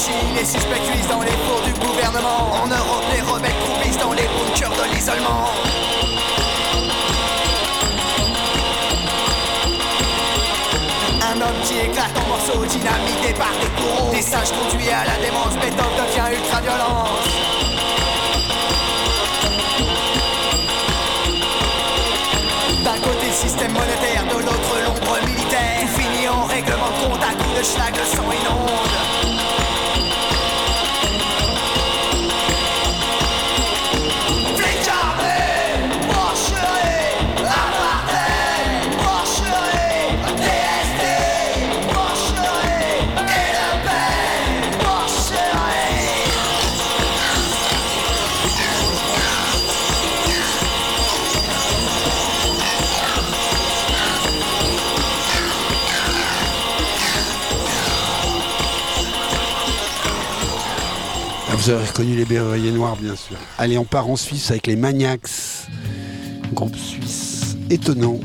Chine, les suspects cuisent dans les fours du gouvernement. En Europe, les rebelles croupissent dans les bunkers de l'isolement. Un homme qui éclate en morceaux, dynamité par des courants. Des sages conduits à la démence, Beethoven devient ultra-violence. système monétaire, de l'autre l'ombre militaire. Finit en règlement compte à coups de schlag, le sang J'ai aurez reconnu les Berruriers Noirs, bien sûr. Allez, on part en Suisse avec les Maniacs, groupe suisse étonnant.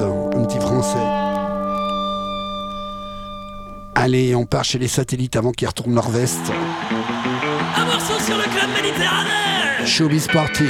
Un petit français. Allez, on part chez les satellites avant qu'ils retournent nord-est. Un morceau sur le club méditerranéen Showbiz Party.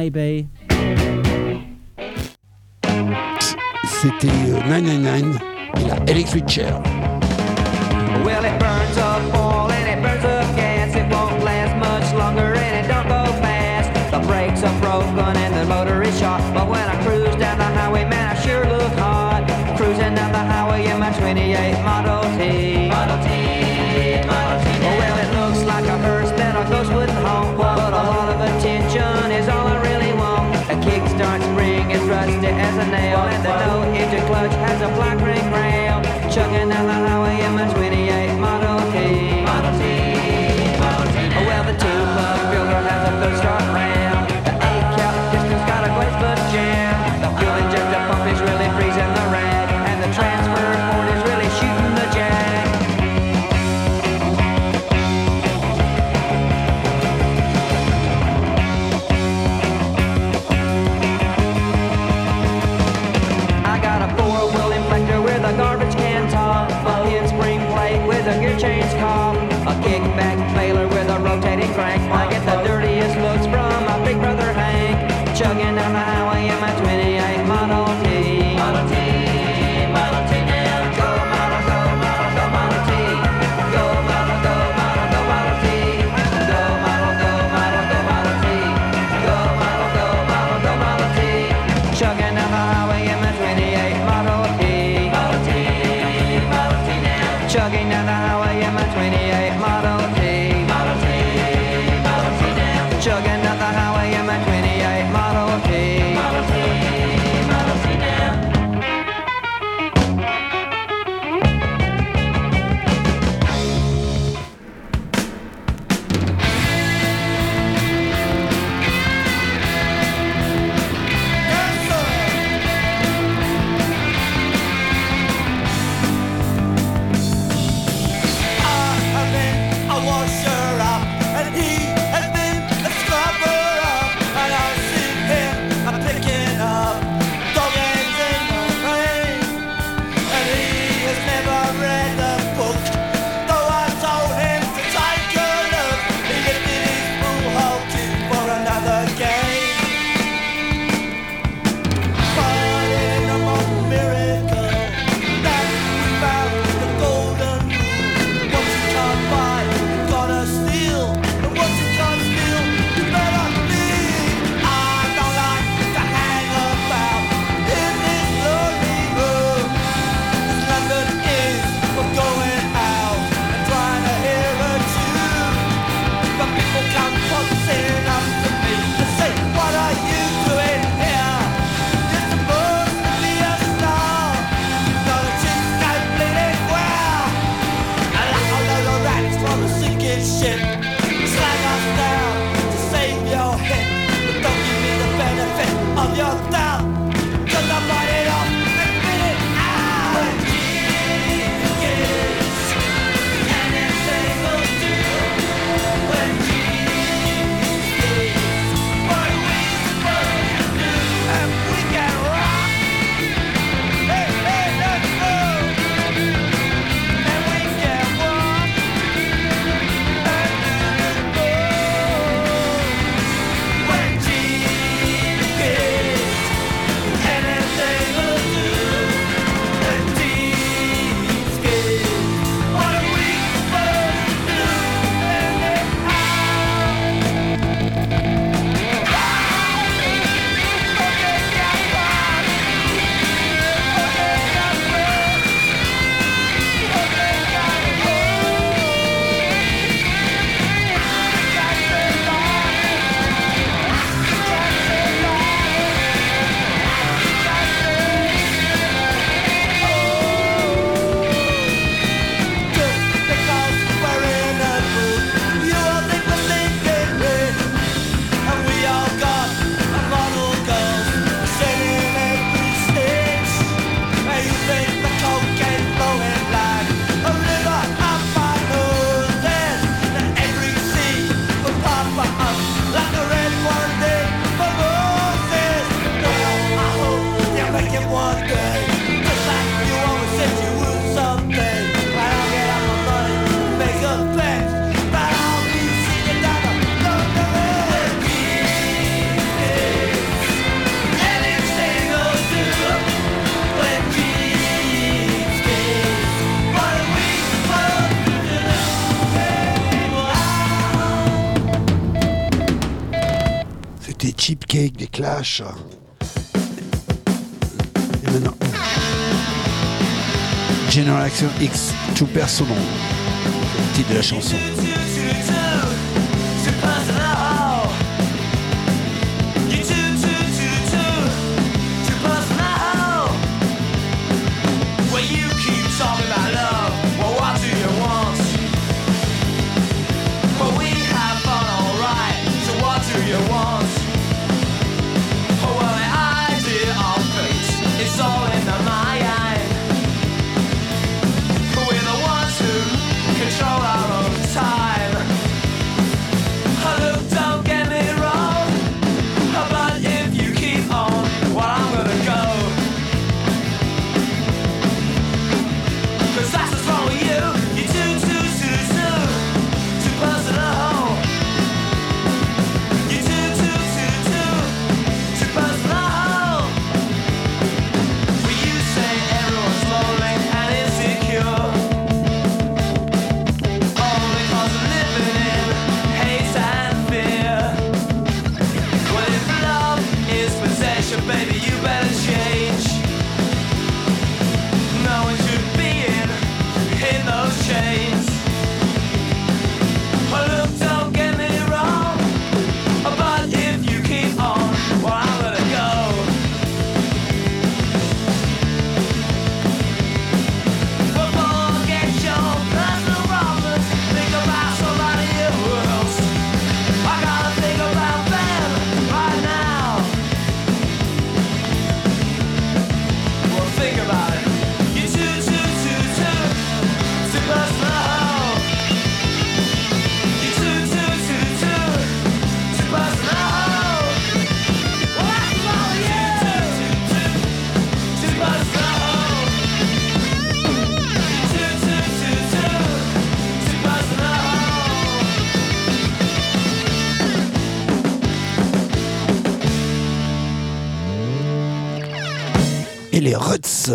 Maybe. C'était 999 et la Electric Chair. Well, it burns up oil and it burns up gas. It won't last much longer and it don't go fast. The brakes are broken and the motor is shot. But when I cruise down the highway, man, I sure look hot. Cruising down the highway in my 28 Model T. a nail, and the no hitch clutch has a black ring rail. Chugging out the I am Et maintenant. Generation X, tout personnel. Titre de la chanson. Rutz.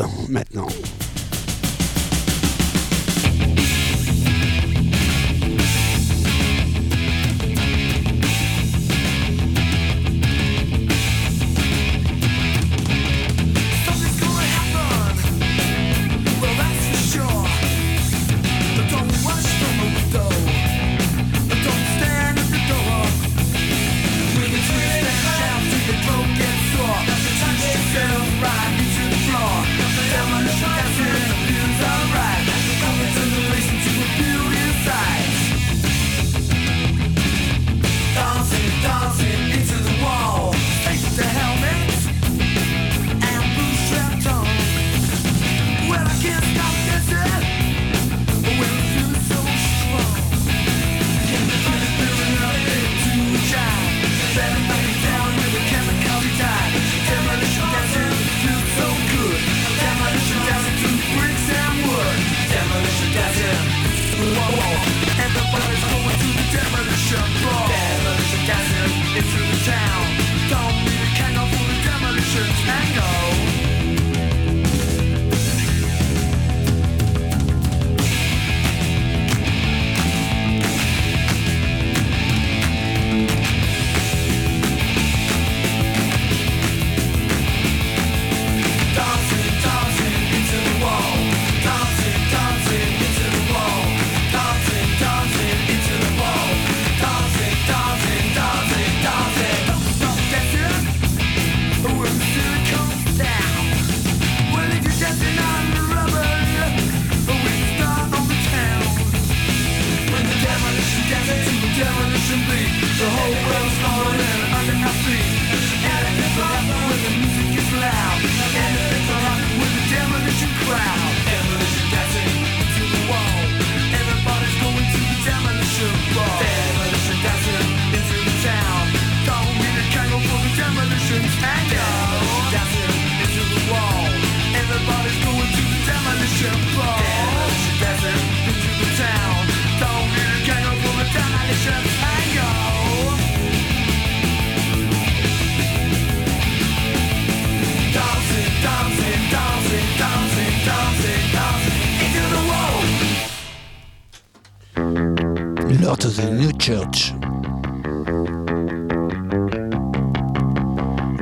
Lord of the New Church.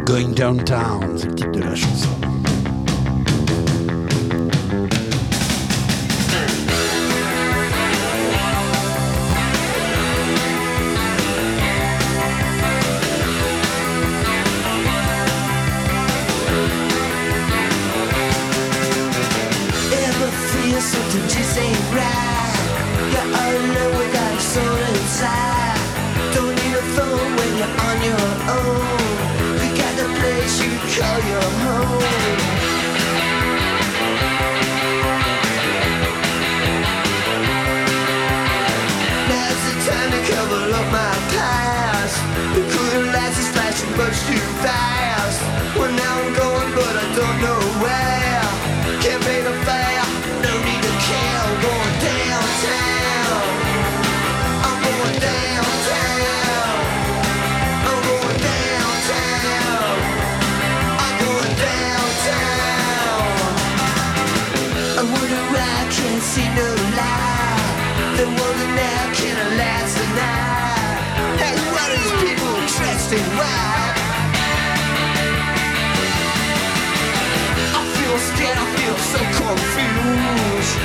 Going Downtown, c'est le titre de la chanson.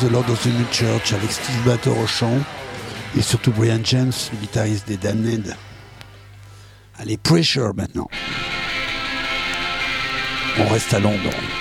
The Lord of the New Church avec Steve Bator au chant et surtout Brian James, le guitariste des Damned. Allez, Pressure maintenant. On reste à Londres.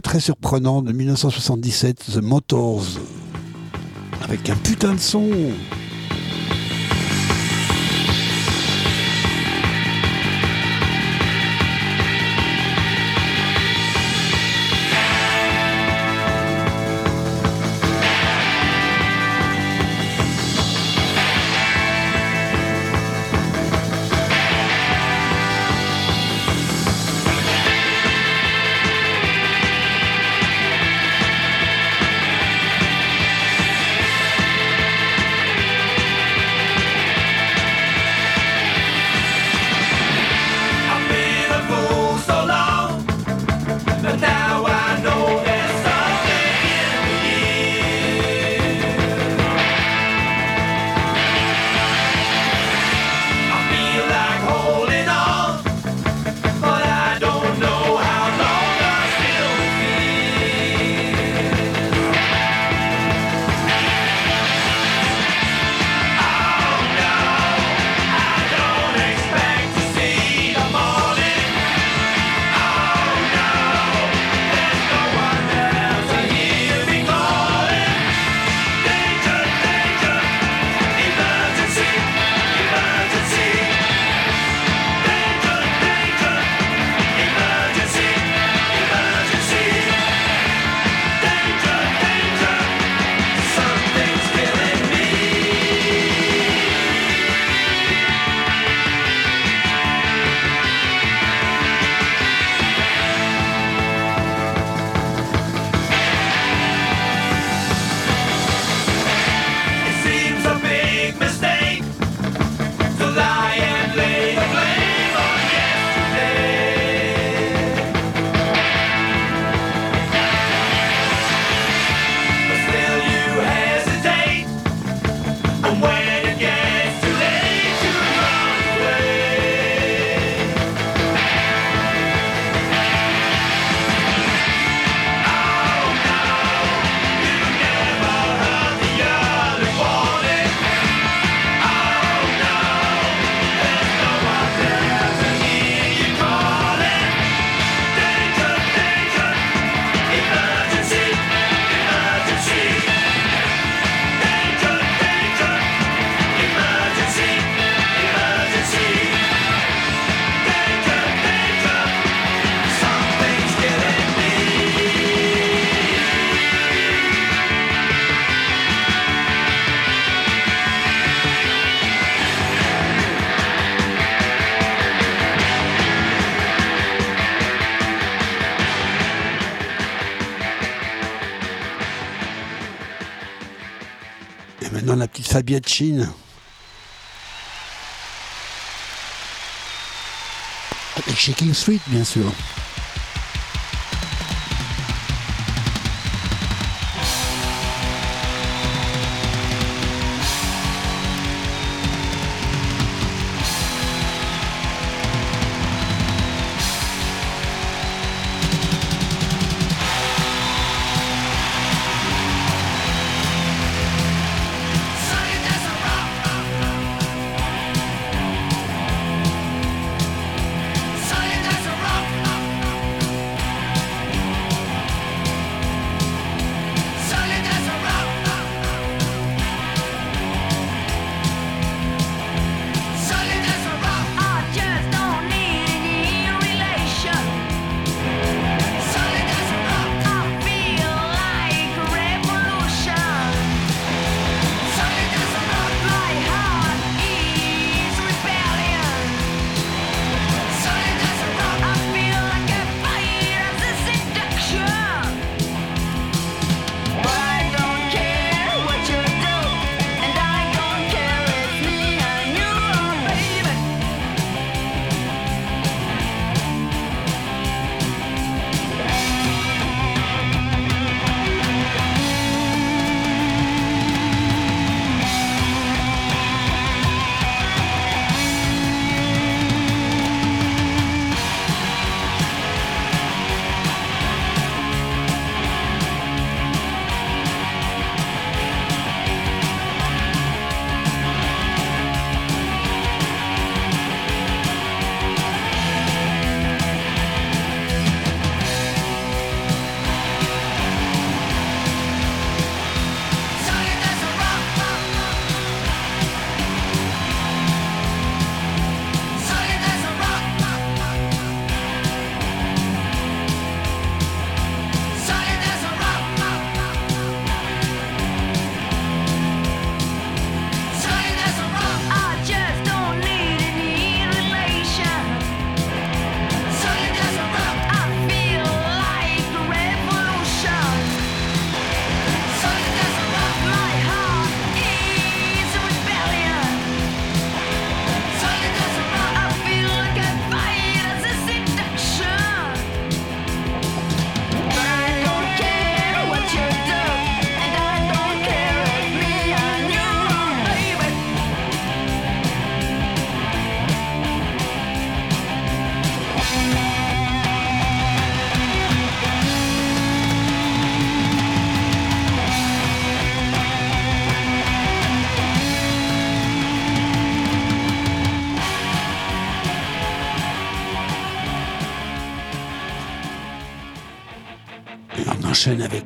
très surprenant de 1977, The Motors, avec un putain de son. Fabiacin. Avec Shaking Street, bien sûr. n'avais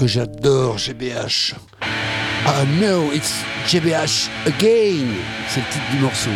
que j'adore, GBH. Ah no, it's GBH again, c'est le titre du morceau.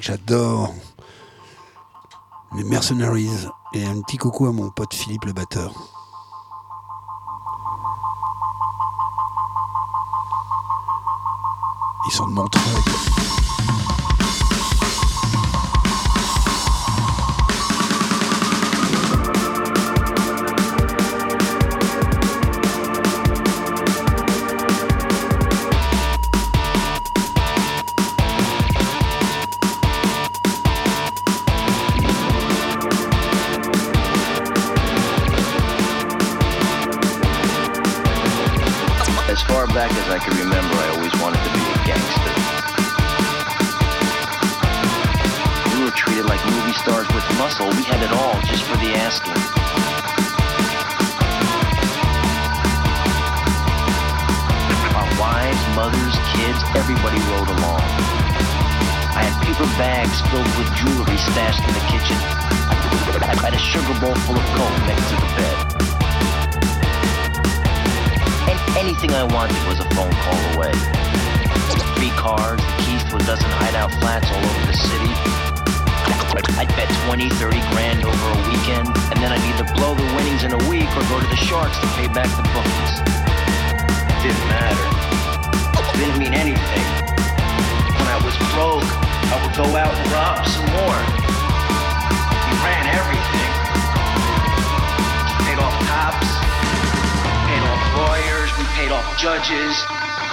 J'adore. Les Mercenaries. Et un petit coucou à mon pote Philippe le batteur. Ils sont de Montreuil. Back as I can remember, I always wanted to be a gangster. We were treated like movie stars with muscle. We had it all just for the asking. Our wives, mothers, kids, everybody rode along. I had paper bags filled with jewelry stashed in the kitchen. I had a sugar bowl full of coke next to the bed. Anything I wanted was a phone call away. Three cars, keys to a dozen hideout flats all over the city. I'd bet 20, 30 grand over a weekend, and then I'd either blow the winnings in a week or go to the Sharks to pay back the bookies. Didn't matter. Didn't mean anything. When I was broke, I would go out and rob some more. We ran everything. Paid off cops, paid off lawyers, paid off judges.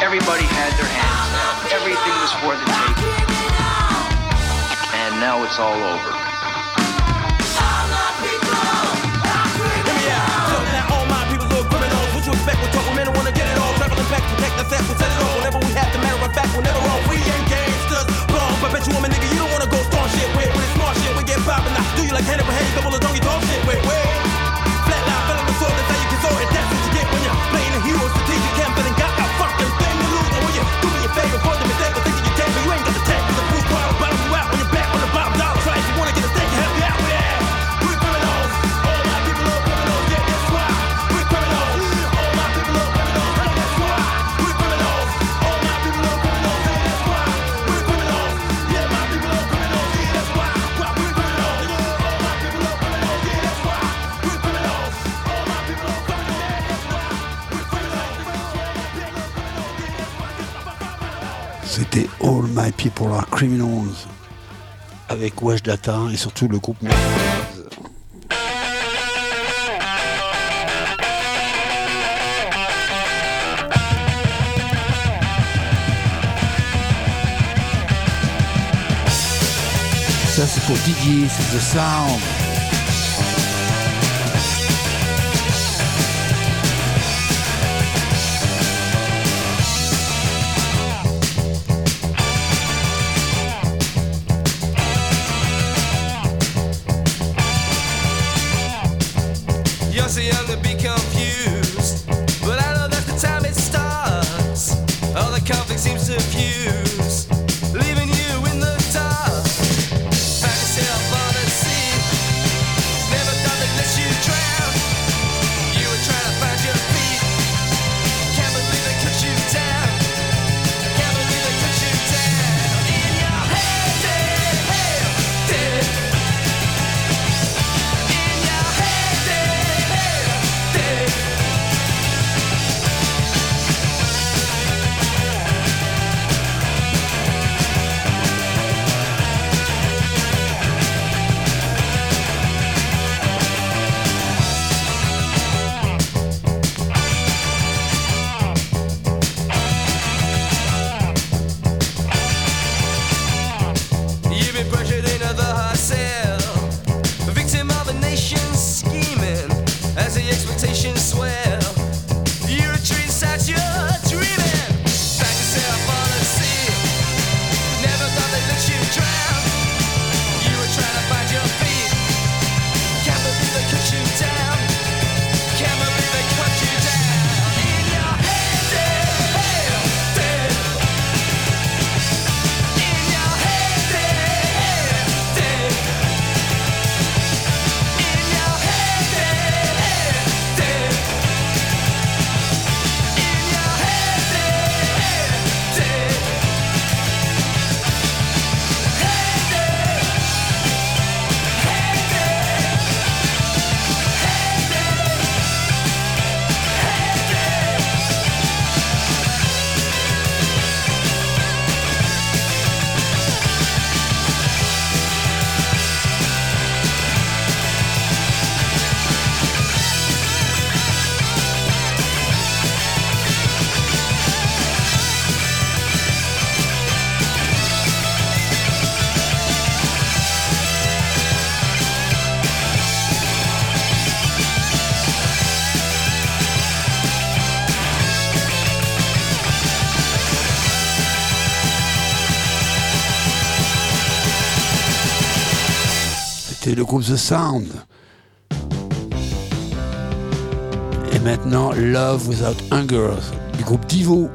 Everybody had their hands. Everything was for the taking. And now it's all over. Now all my people are criminals. What you Pour la Criminals avec wesh Data et surtout le groupe Ça c'est pour Didier, c'est The Sound. the Sound. Et maintenant Love Without Hunger du groupe Divo.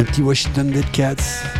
Un petit Washington Dead Cats.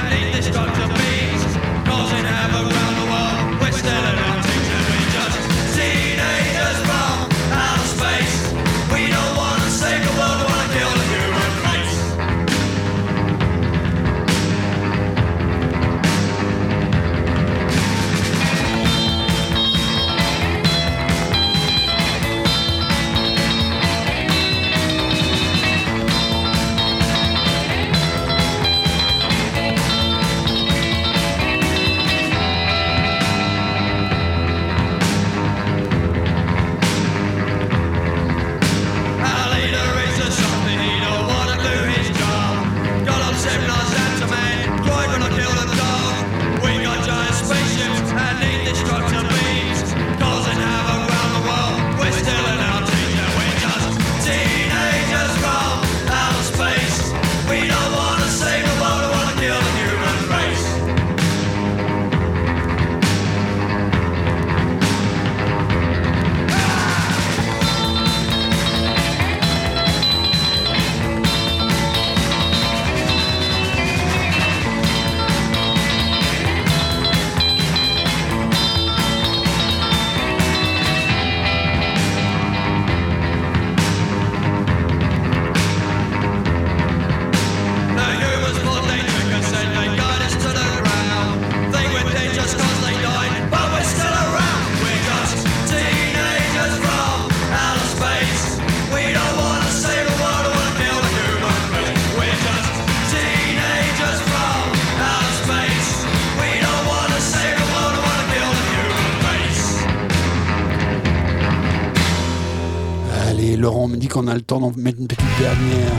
On a le temps d'en mettre une petite dernière.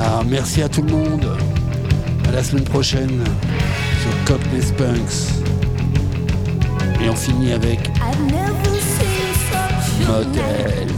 Alors, merci à tout le monde. À la semaine prochaine sur Cockney Spunks. Et on finit avec Motel.